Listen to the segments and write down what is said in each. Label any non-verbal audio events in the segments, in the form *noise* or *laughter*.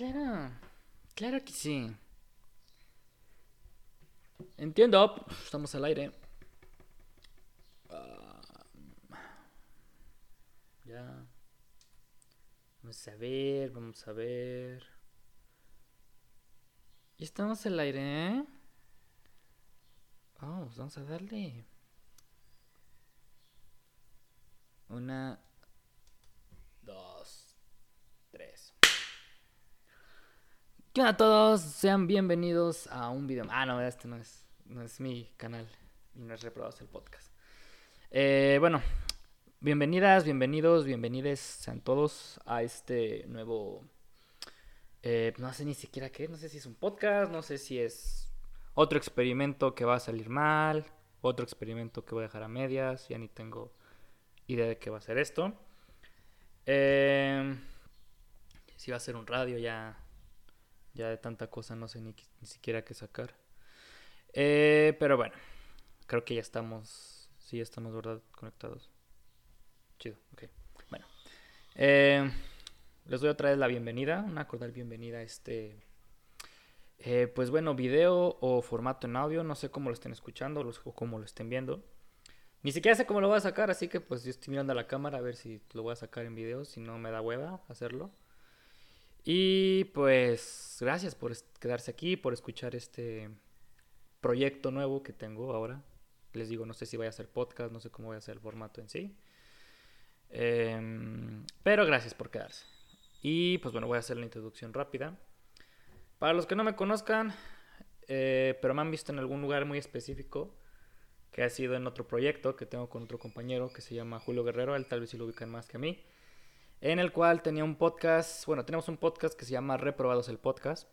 claro. Claro que sí. Entiendo. Estamos al aire. Ah, ya. Vamos a ver, vamos a ver. Y estamos al aire, ¿eh? Vamos, vamos a darle. Una, dos, tres. ¿Qué a todos? Sean bienvenidos a un video. Ah, no, este no es, no es mi canal y no es reprobados el podcast. Eh, bueno, bienvenidas, bienvenidos, bienvenides sean todos a este nuevo. Eh, no sé ni siquiera qué, no sé si es un podcast, no sé si es otro experimento que va a salir mal, otro experimento que voy a dejar a medias, ya ni tengo idea de qué va a ser esto. Eh, si va a ser un radio, ya, ya de tanta cosa no sé ni, ni siquiera qué sacar. Eh, pero bueno, creo que ya estamos, sí, ya estamos, ¿verdad? Conectados. Chido, ok. Bueno, eh, les doy otra vez la bienvenida, una cordial bienvenida a este, eh, pues bueno, video o formato en audio, no sé cómo lo estén escuchando o cómo lo estén viendo. Ni siquiera sé cómo lo voy a sacar, así que pues yo estoy mirando a la cámara a ver si lo voy a sacar en video, si no me da hueva hacerlo. Y pues gracias por quedarse aquí, por escuchar este proyecto nuevo que tengo ahora. Les digo, no sé si voy a hacer podcast, no sé cómo voy a hacer el formato en sí. Eh, pero gracias por quedarse. Y pues bueno, voy a hacer la introducción rápida. Para los que no me conozcan, eh, pero me han visto en algún lugar muy específico, que ha sido en otro proyecto que tengo con otro compañero que se llama Julio Guerrero, él tal vez sí lo ubican más que a mí, en el cual tenía un podcast, bueno, tenemos un podcast que se llama Reprobados el Podcast.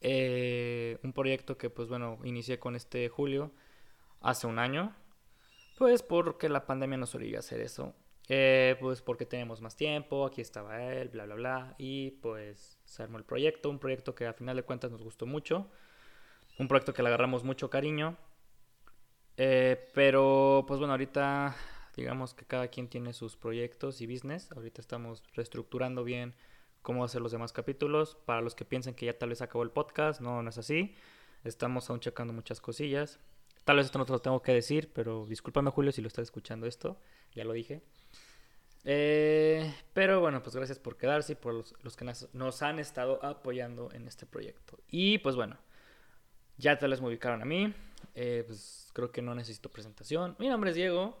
Eh, un proyecto que pues bueno, inicié con este Julio hace un año, pues porque la pandemia nos obliga a hacer eso. Eh, pues porque tenemos más tiempo, aquí estaba él, bla, bla, bla. Y pues se armó el proyecto, un proyecto que a final de cuentas nos gustó mucho. Un proyecto que le agarramos mucho cariño. Eh, pero pues bueno, ahorita digamos que cada quien tiene sus proyectos y business. Ahorita estamos reestructurando bien cómo hacer los demás capítulos. Para los que piensen que ya tal vez acabó el podcast, no, no es así. Estamos aún checando muchas cosillas. Tal vez esto no te lo tengo que decir, pero discúlpame Julio si lo estás escuchando esto. Ya lo dije. Eh, pero bueno, pues gracias por quedarse y por los, los que nos, nos, han estado apoyando en este proyecto. Y pues bueno, ya tal vez me ubicaron a mí. Eh, pues creo que no necesito presentación. Mi nombre es Diego.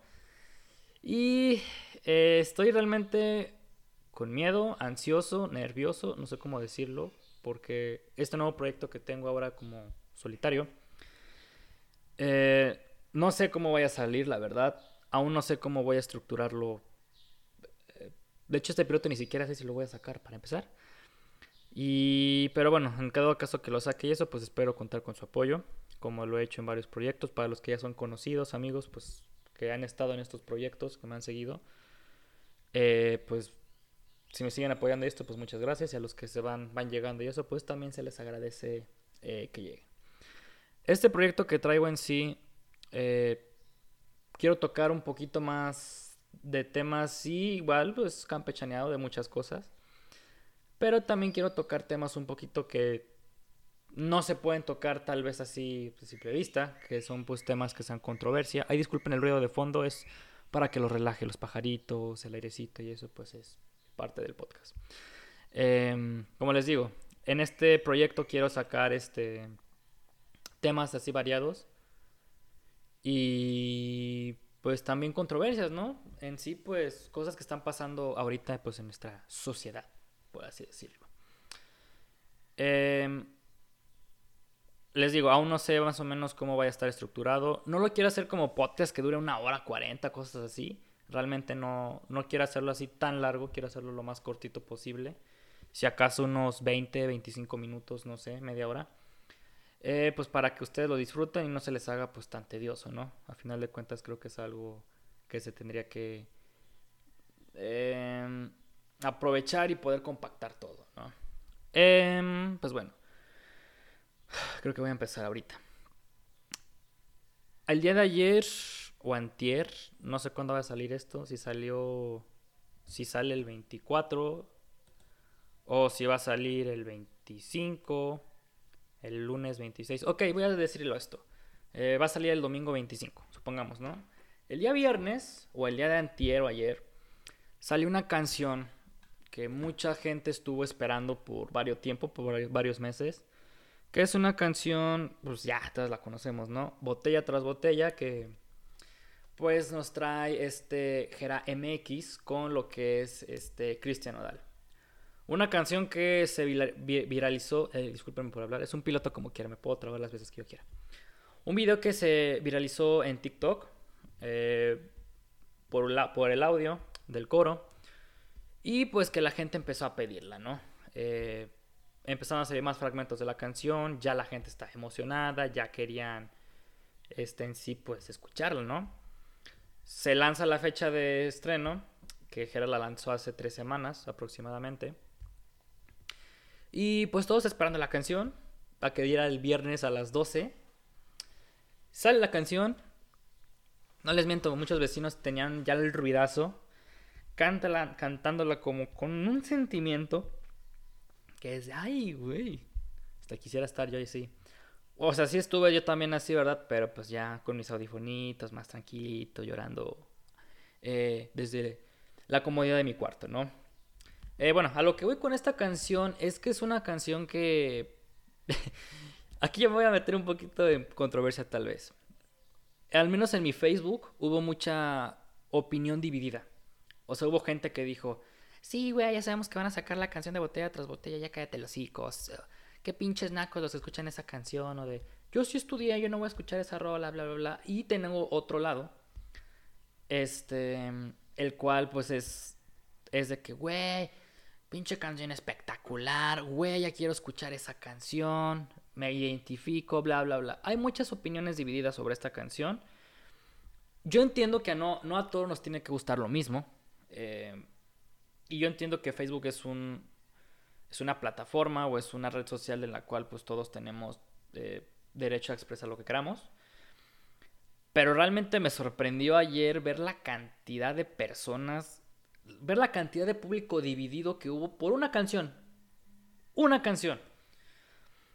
Y eh, estoy realmente con miedo, ansioso, nervioso, no sé cómo decirlo, porque este nuevo proyecto que tengo ahora como solitario, eh, no sé cómo vaya a salir, la verdad. Aún no sé cómo voy a estructurarlo de hecho, este piloto ni siquiera sé si lo voy a sacar para empezar. Y, pero bueno, en cada caso que lo saque y eso, pues espero contar con su apoyo, como lo he hecho en varios proyectos. Para los que ya son conocidos, amigos, pues que han estado en estos proyectos, que me han seguido, eh, pues si me siguen apoyando esto, pues muchas gracias. Y a los que se van, van llegando y eso, pues también se les agradece eh, que lleguen. Este proyecto que traigo en sí, eh, quiero tocar un poquito más de temas, sí, igual, pues campechaneado de muchas cosas. Pero también quiero tocar temas un poquito que no se pueden tocar tal vez así a simple vista, que son pues temas que sean controversia. Ahí disculpen el ruido de fondo, es para que los relaje los pajaritos, el airecito y eso pues es parte del podcast. Eh, como les digo, en este proyecto quiero sacar este temas así variados y pues también controversias, ¿no? En sí, pues cosas que están pasando ahorita pues en nuestra sociedad, por así decirlo. Eh, les digo, aún no sé más o menos cómo vaya a estar estructurado. No lo quiero hacer como podcast que dure una hora cuarenta, cosas así. Realmente no, no quiero hacerlo así tan largo, quiero hacerlo lo más cortito posible. Si acaso unos 20, 25 minutos, no sé, media hora. Eh, pues para que ustedes lo disfruten y no se les haga pues tan tedioso, ¿no? A final de cuentas creo que es algo que se tendría que eh, aprovechar y poder compactar todo, ¿no? Eh, pues bueno, creo que voy a empezar ahorita. El día de ayer o antier, no sé cuándo va a salir esto, si salió, si sale el 24 o si va a salir el 25, el lunes 26. Ok, voy a decirlo esto. Eh, va a salir el domingo 25, supongamos, ¿no? El día viernes, o el día de antier o ayer, salió una canción que mucha gente estuvo esperando por varios tiempo, por varios meses. Que es una canción, pues ya, todas la conocemos, ¿no? Botella tras botella, que pues nos trae este Gera MX con lo que es este Cristian Odal. Una canción que se viralizó, eh, discúlpenme por hablar, es un piloto como quiera, me puedo trabar las veces que yo quiera. Un video que se viralizó en TikTok eh, por, la, por el audio del coro y pues que la gente empezó a pedirla, ¿no? Eh, empezaron a salir más fragmentos de la canción, ya la gente está emocionada, ya querían este en sí pues escucharlo, ¿no? Se lanza la fecha de estreno, que Jera la lanzó hace tres semanas aproximadamente. Y pues todos esperando la canción, para que diera el viernes a las 12. Sale la canción. No les miento, muchos vecinos tenían ya el ruidazo. Cantándola como con un sentimiento que es, ay, güey. Hasta quisiera estar yo ahí, sí. O sea, sí estuve yo también así, ¿verdad? Pero pues ya con mis audifonitos, más tranquilito, llorando eh, desde la comodidad de mi cuarto, ¿no? Eh, bueno, a lo que voy con esta canción es que es una canción que... *laughs* Aquí ya me voy a meter un poquito de controversia tal vez. Al menos en mi Facebook hubo mucha opinión dividida. O sea, hubo gente que dijo, sí, güey, ya sabemos que van a sacar la canción de botella tras botella, ya cállate los hijos qué pinches nacos los escuchan esa canción o de yo sí estudié, yo no voy a escuchar esa rola, bla, bla, bla. Y tengo otro lado, este, el cual pues es, es de que, güey, pinche canción espectacular, güey, ya quiero escuchar esa canción, me identifico, bla, bla, bla. Hay muchas opiniones divididas sobre esta canción. Yo entiendo que no, no a todos nos tiene que gustar lo mismo. Eh, y yo entiendo que Facebook es un, es una plataforma o es una red social en la cual pues todos tenemos eh, derecho a expresar lo que queramos. Pero realmente me sorprendió ayer ver la cantidad de personas, ver la cantidad de público dividido que hubo por una canción. Una canción.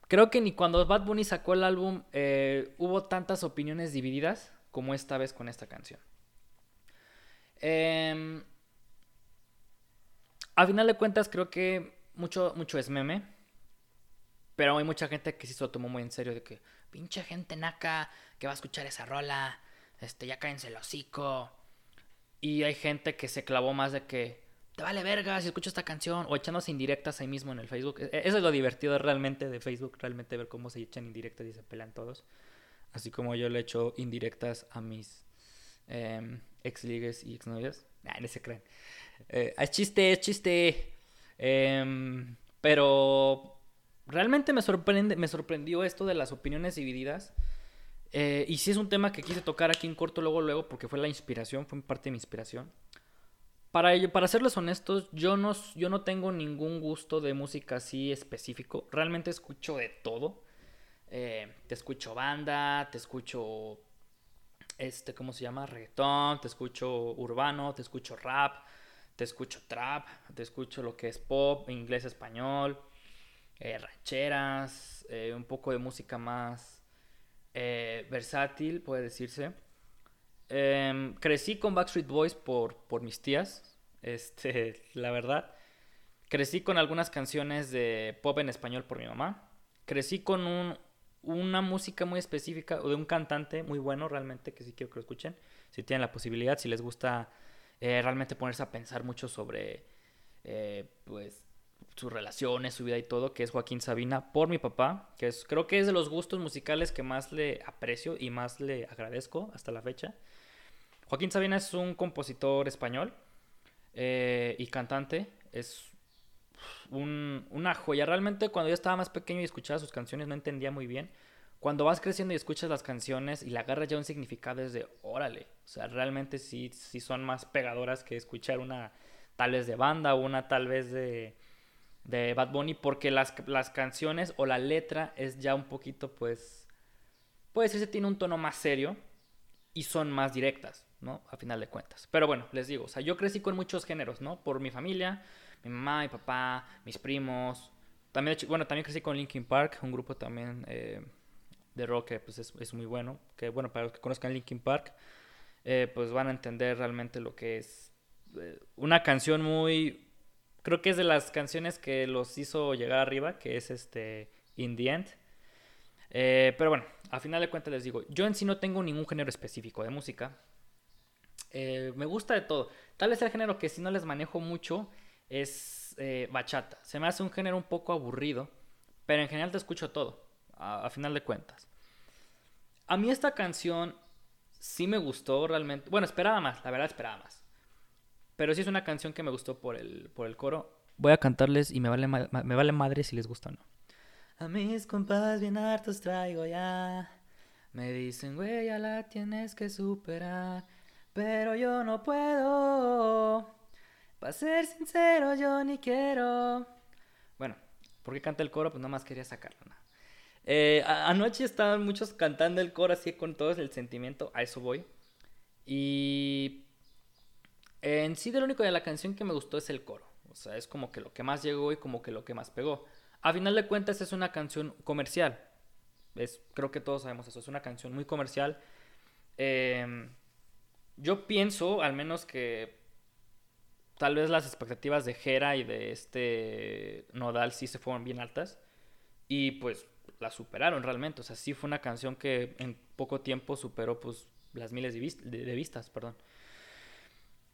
Creo que ni cuando Bad Bunny sacó el álbum eh, hubo tantas opiniones divididas como esta vez con esta canción. Eh, a final de cuentas creo que mucho, mucho es meme. Pero hay mucha gente que sí se lo tomó muy en serio. De que, pinche gente naca que va a escuchar esa rola. Este, ya cállense el hocico. Y hay gente que se clavó más de que, te vale verga si escucho esta canción. O echándose indirectas ahí mismo en el Facebook. E, eso es lo divertido realmente de Facebook. Realmente ver cómo se echan indirectas y se pelean todos. Así como yo le echo indirectas a mis eh, ex ligues y ex novias. Nah, no se creen. Eh, es chiste, es chiste. Em, pero realmente me, sorprende, me sorprendió esto de las opiniones divididas. Eh, y sí es un tema que quise tocar aquí en corto luego, luego, porque fue la inspiración, fue parte de mi inspiración. Para, ello, para serles honestos, yo no, yo no tengo ningún gusto de música así específico. Realmente escucho de todo. Eh, te escucho banda, te escucho, este, ¿cómo se llama? Reggaetón, te escucho urbano, te escucho rap te escucho trap, te escucho lo que es pop, inglés, español, eh, rancheras, eh, un poco de música más eh, versátil, puede decirse. Em, crecí con Backstreet Boys por, por mis tías, este, *laughs* la verdad. Crecí con algunas canciones de pop en español por mi mamá. Crecí con un, una música muy específica de un cantante muy bueno realmente, que sí quiero que lo escuchen. Si tienen la posibilidad, si les gusta eh, realmente ponerse a pensar mucho sobre eh, pues sus relaciones, su vida y todo, que es Joaquín Sabina por mi papá, que es, creo que es de los gustos musicales que más le aprecio y más le agradezco hasta la fecha. Joaquín Sabina es un compositor español eh, y cantante, es un, una joya. Realmente cuando yo estaba más pequeño y escuchaba sus canciones no entendía muy bien cuando vas creciendo y escuchas las canciones y le agarras ya un significado es de órale. O sea, realmente sí, sí son más pegadoras que escuchar una tal vez de banda una tal vez de, de Bad Bunny porque las, las canciones o la letra es ya un poquito pues puede que tiene un tono más serio y son más directas, ¿no? A final de cuentas. Pero bueno, les digo, o sea, yo crecí con muchos géneros, ¿no? Por mi familia, mi mamá, mi papá, mis primos. También, bueno, también crecí con Linkin Park, un grupo también eh, de rock que pues, es, es, muy bueno. Que bueno, para los que conozcan Linkin Park, eh, pues van a entender realmente lo que es eh, una canción muy... Creo que es de las canciones que los hizo llegar arriba, que es este In the End. pero bueno, a final de cuentas les digo, yo en sí no tengo ningún género específico de música. me gusta de todo. Tal vez el género que si no les manejo mucho es eh, bachata. Se me hace un género un poco aburrido, pero en general te escucho todo, a, final de cuentas. A mí esta canción sí me gustó realmente. Bueno, esperaba más, la verdad esperaba más. Pero sí es una canción que me gustó por el, por el coro. Voy a cantarles y me vale, me vale madre si les gusta o no. A mis compas bien hartos traigo ya. Me dicen, güey, ya la tienes que superar. Pero yo no puedo. Para ser sincero, yo ni quiero. Bueno, ¿por qué canta el coro? Pues nada más quería sacarlo. Eh, anoche estaban muchos cantando el coro así con todo el sentimiento. A eso voy. Y en sí, de único de la canción que me gustó es el coro. O sea, es como que lo que más llegó y como que lo que más pegó. A final de cuentas, es una canción comercial. Es, creo que todos sabemos eso. Es una canción muy comercial. Eh, yo pienso, al menos que tal vez las expectativas de Jera y de este Nodal sí se fueron bien altas. Y pues la superaron realmente. O sea, sí fue una canción que en poco tiempo superó pues las miles de, vistas, perdón.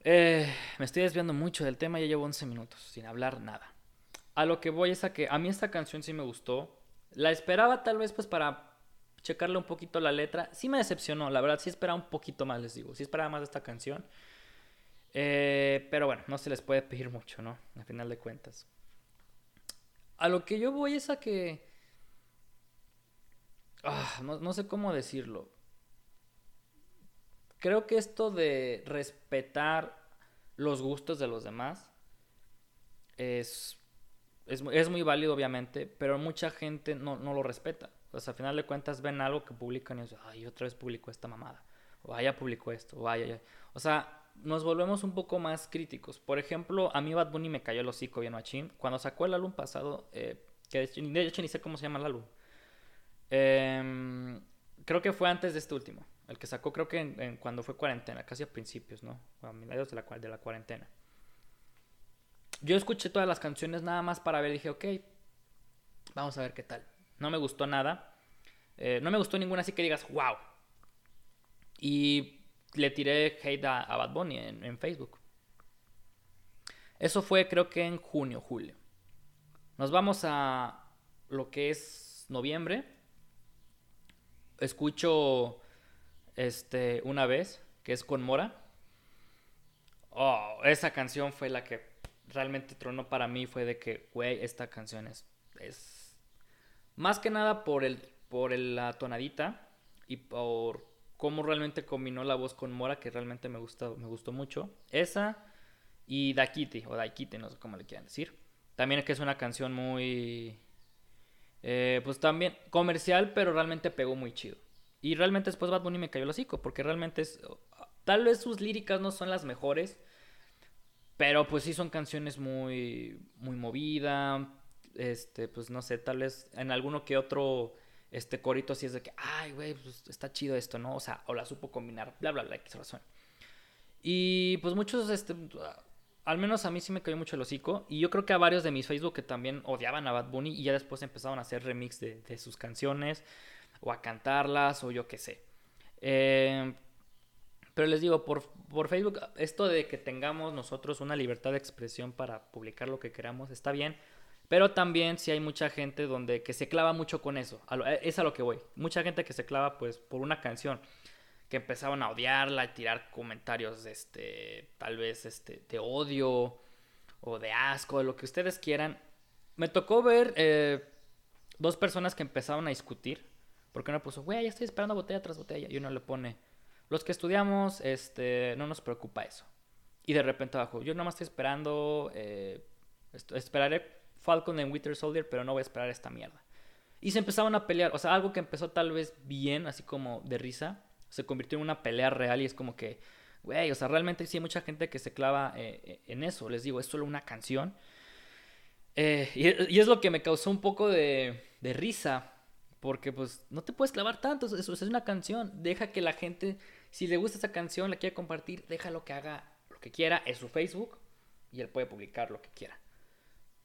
Eh, me estoy desviando mucho del tema, ya llevo 11 minutos sin hablar nada. A lo que voy es a que a mí esta canción sí me gustó. La esperaba tal vez pues para checarle un poquito la letra. Sí me decepcionó, la verdad sí esperaba un poquito más, les digo. Sí esperaba más de esta canción. Eh, pero bueno, no se les puede pedir mucho, ¿no? Al final de cuentas. A lo que yo voy es a que... Ah, no, sé cómo decirlo. Creo que esto de respetar los gustos de los demás es, es, muy válido, obviamente, pero mucha gente no, lo respeta. O sea, al final de cuentas ven algo que publican y dicen, ay, otra vez publicó esta mamada. O ah, ya publicó esto. O, ay, o sea, nos volvemos un poco más críticos. Por ejemplo, a mí Bad Bunny me cayó el hocico bien machín. Cuando sacó el álbum pasado, eh, que de hecho ni sé cómo se llama el álbum. Em, creo que fue antes de este último. El que sacó creo que en, cuando fue cuarentena, casi a principios, ¿no? A mediados de la, de la cuarentena. Yo escuché todas las canciones nada más para ver, dije, ok, vamos a ver qué tal. No me gustó nada. Eh, no me gustó ninguna así que digas, wow. Y le tiré hate a, Bad Bunny en, Facebook. Eso fue creo que en junio, julio. Nos vamos a lo que es noviembre. Escucho este una vez, que es con Mora. Oh, esa canción fue la que realmente tronó para mí. Fue de que, güey, esta canción es, es. Más que nada por el. por la tonadita. Y por cómo realmente combinó la voz con Mora, que realmente me gustó, me gustó mucho. Esa y Dakiti, o Daikiti, no sé cómo le quieran decir. También que es una canción muy... Eh, pues también comercial, pero realmente pegó muy chido. Y realmente después Bad Bunny me cayó el hocico, porque realmente es... Tal vez sus líricas no son las mejores, pero pues sí son canciones muy, muy movida. Este, pues no sé, tal vez en alguno que otro este corito así es de que, ay, güey, pues está chido esto, ¿no? O sea, o la supo combinar, bla, bla, bla, X razón. Y pues muchos, este, al menos a mí sí me cayó mucho el hocico. Y yo creo que a varios de mis Facebook que también odiaban a Bad Bunny y ya después empezaron a hacer remix de, sus canciones o a cantarlas o yo qué sé. Eh, pero les digo, por, por, Facebook, esto de que tengamos nosotros una libertad de expresión para publicar lo que queramos está bien. Pero también si hay mucha gente donde que se clava mucho con eso. Eh, es a lo que voy. Mucha gente que se clava pues por una canción que empezaban a odiarla y tirar comentarios este tal vez este de odio o de asco, de lo que ustedes quieran. Me tocó ver eh, dos personas que empezaban a discutir porque uno puso, "Güey, ya estoy esperando botella tras botella." Y uno le pone, "Los que estudiamos este no nos preocupa eso." Y de repente abajo, "Yo más estoy esperando eh, esperaré Falcon en Winter Soldier, pero no voy a esperar esta mierda. Y se empezaban a pelear, o sea, algo que empezó tal vez bien, así como de risa, se convirtió en una pelea real y es como que, güey, o sea, realmente sí hay mucha gente que se clava eh, eh, en eso, les digo, es solo una canción. Eh, y, es lo que me causó un poco de, de risa. Porque pues no te puedes clavar tanto, eso, es una canción. Deja que la gente, si le gusta esa canción, la quiere compartir, déjalo que haga lo que quiera, en su Facebook y él puede publicar lo que quiera.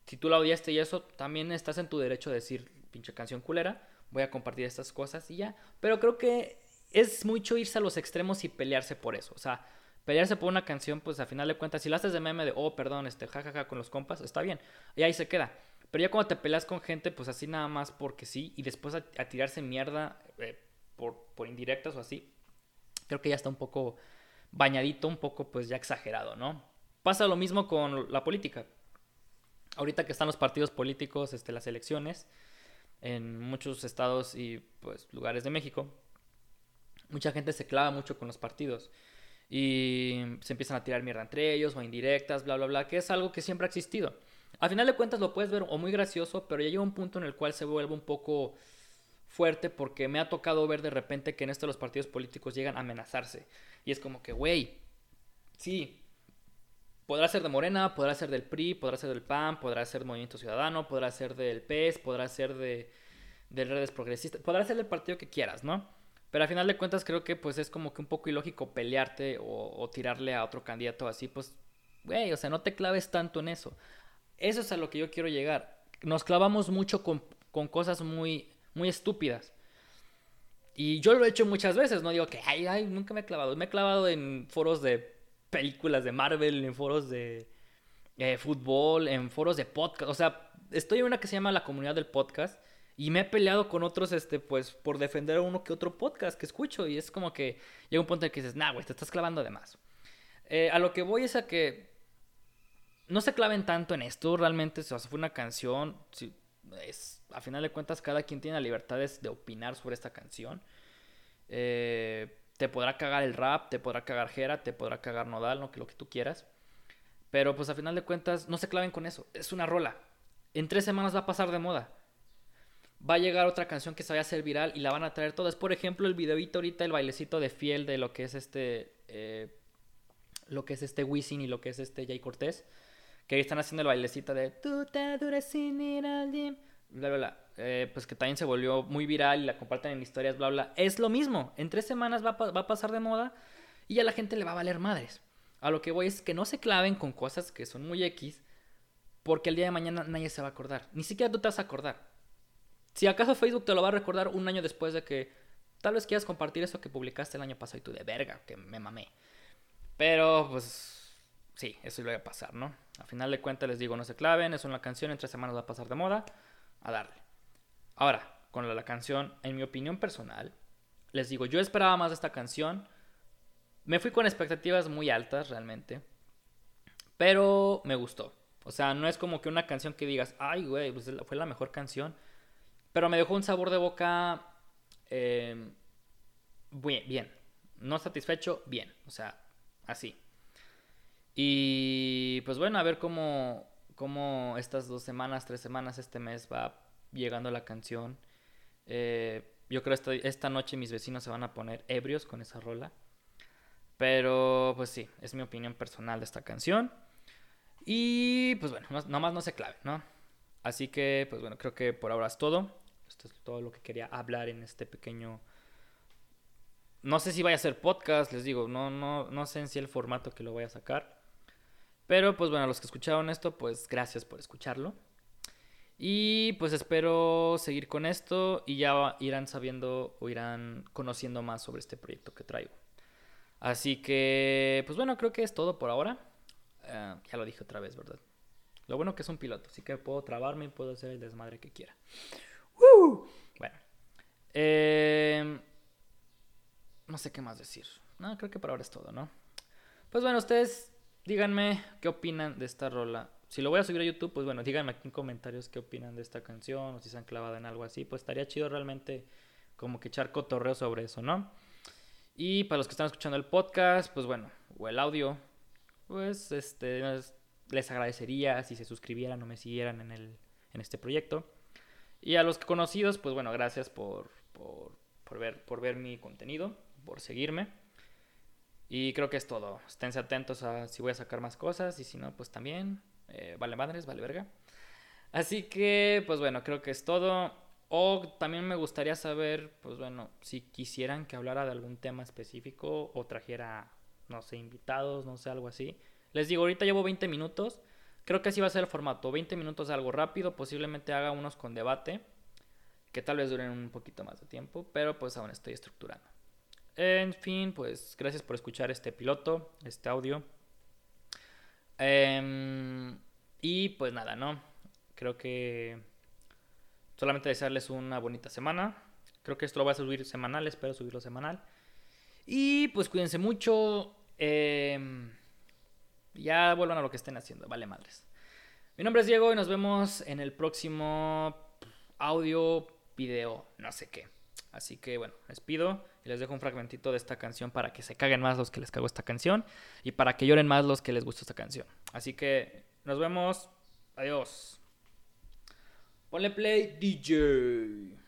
Si tú la odiaste y eso, también estás en tu derecho de decir, pinche canción culera, voy a compartir estas cosas y ya. Pero creo que es mucho irse a los extremos y pelearse por eso. O sea, pelearse por una canción, pues a final de cuentas, si la haces de meme de, oh, perdón, este, jajaja, con los compas, está bien. Y ahí se queda. Pero ya cuando te peleas con gente, pues así nada más porque sí, y después a, tirarse mierda eh, por, por indirectas o así, creo que ya está un poco bañadito, un poco pues ya exagerado, ¿no? Pasa lo mismo con la política. Ahorita que están los partidos políticos, este, las elecciones, en muchos estados y pues lugares de México, mucha gente se clava mucho con los partidos y se empiezan a tirar mierda entre ellos o indirectas, bla, bla, bla, que es algo que siempre ha existido. Al final de cuentas lo puedes ver o muy gracioso, pero ya llega un punto en el cual se vuelve un poco fuerte porque me ha tocado ver de repente que en esto los partidos políticos llegan a amenazarse. Y es como que, güey, sí, podrá ser de Morena, podrá ser del PRI, podrá ser del PAN, podrá ser Movimiento Ciudadano, podrá ser del PES, podrá ser de, redes progresistas, podrá ser del partido que quieras, ¿no? Pero al final de cuentas creo que pues es como que un poco ilógico pelearte o, tirarle a otro candidato así, pues, güey, o sea, no te claves tanto en eso. Eso es a lo que yo quiero llegar. Nos clavamos mucho con, con cosas muy, muy estúpidas. Y yo lo he hecho muchas veces, no digo que, ay, ay, nunca me he clavado. Me he clavado en foros de películas de Marvel, en foros de eh, fútbol, en foros de podcast. O sea, estoy en una que se llama la comunidad del podcast y me he peleado con otros, este, pues, por defender a uno que otro podcast que escucho. Y es como que llega un punto en que dices, nah, güey, te estás clavando de más. Eh, a lo que voy es a que no se claven tanto en esto. Realmente, o sea, fue una canción. es, a final de cuentas, cada quien tiene la libertad de, opinar sobre esta canción. Eh, te podrá cagar el rap, te podrá cagar Jera, te podrá cagar Nodal, lo que, lo que tú quieras. Pero pues a final de cuentas, no se claven con eso. Es una rola. En tres semanas va a pasar de moda. Va a llegar otra canción que se vaya a hacer viral y la van a traer todas. Por ejemplo, el videito ahorita, el bailecito de fiel de lo que es este. Eh, lo que es este Wisin y lo que es este Jay Cortés. Que ahí están haciendo el bailecito de. Tú te dures sin ir. Bla, bla, bla. Eh, pues que también se volvió muy viral y la comparten en historias, bla, bla. Es lo mismo. En tres semanas va a, pasar de moda y a la gente le va a valer madres. A lo que voy es que no se claven con cosas que son muy X, porque el día de mañana nadie se va a acordar. Ni siquiera tú te vas a acordar. Si acaso Facebook te lo va a recordar un año después de que tal vez quieras compartir eso que publicaste el año pasado y tú de verga, que me mamé. Pero pues sí, eso iba a pasar, ¿no? A final de cuentas les digo, no se claven, es una canción, en tres semanas va a pasar de moda, a darle. Ahora, con la, canción, en mi opinión personal, les digo, yo esperaba más de esta canción. Me fui con expectativas muy altas realmente. Pero me gustó. O sea, no es como que una canción que digas, ay, güey, pues fue la mejor canción. Pero me dejó un sabor de boca eh, bien, bien. No satisfecho, bien. O sea, así. Y pues bueno, a ver cómo, cómo estas dos semanas, tres semanas, este mes va llegando la canción. Eh, yo creo que esta, noche mis vecinos se van a poner ebrios con esa rola. Pero pues sí, es mi opinión personal de esta canción. Y pues bueno, nomás no se clave, ¿no? Así que pues bueno, creo que por ahora es todo. Esto es todo lo que quería hablar en este pequeño... No sé si vaya a ser podcast, les digo, no, no, no sé en si el formato que lo voy a sacar. Pero pues bueno, los que escucharon esto, pues gracias por escucharlo. Y pues espero seguir con esto y ya irán sabiendo o irán conociendo más sobre este proyecto que traigo. Así que, pues bueno, creo que es todo por ahora. Eh, ya lo dije otra vez, ¿verdad? Lo bueno que es un piloto, así que puedo trabarme y puedo hacer el desmadre que quiera. Bueno. Eh, no sé qué más decir. No, creo que por ahora es todo, ¿no? Pues bueno, ustedes díganme qué opinan de esta rola si lo voy a subir a YouTube, pues bueno, díganme aquí en comentarios qué opinan de esta canción o si se han clavado en algo así. Pues estaría chido realmente como que echar cotorreo sobre eso, ¿no? Y para los que están escuchando el podcast, pues bueno, o el audio, pues este les agradecería si se suscribieran o me siguieran en, el, en este proyecto. Y a los conocidos, pues bueno, gracias por, por, por, ver, por ver mi contenido, por seguirme. Y creo que es todo. Esténse atentos a si voy a sacar más cosas y si no, pues también. Eh, vale madres, vale verga. Así que, pues bueno, creo que es todo. O también me gustaría saber, pues bueno, si quisieran que hablara de algún tema específico o trajera, no sé, invitados, no sé, algo así. Les digo, ahorita llevo 20 minutos. Creo que así va a ser el formato. 20 minutos de algo rápido. Posiblemente haga unos con debate. Que tal vez duren un poquito más de tiempo. Pero pues aún estoy estructurando. En fin, pues gracias por escuchar este piloto, este audio. Em, y pues nada, ¿no? Creo que solamente desearles una bonita semana. Creo que esto lo voy a subir semanal, espero subirlo semanal. Y pues cuídense mucho. Em, ya vuelvan a lo que estén haciendo, vale madres. Mi nombre es Diego y nos vemos en el próximo audio, video, no sé qué. Así que bueno, les pido y les dejo un fragmentito de esta canción para que se caguen más los que les cago esta canción y para que lloren más los que les gusta esta canción. Así que nos vemos. Adiós. Ponle play DJ.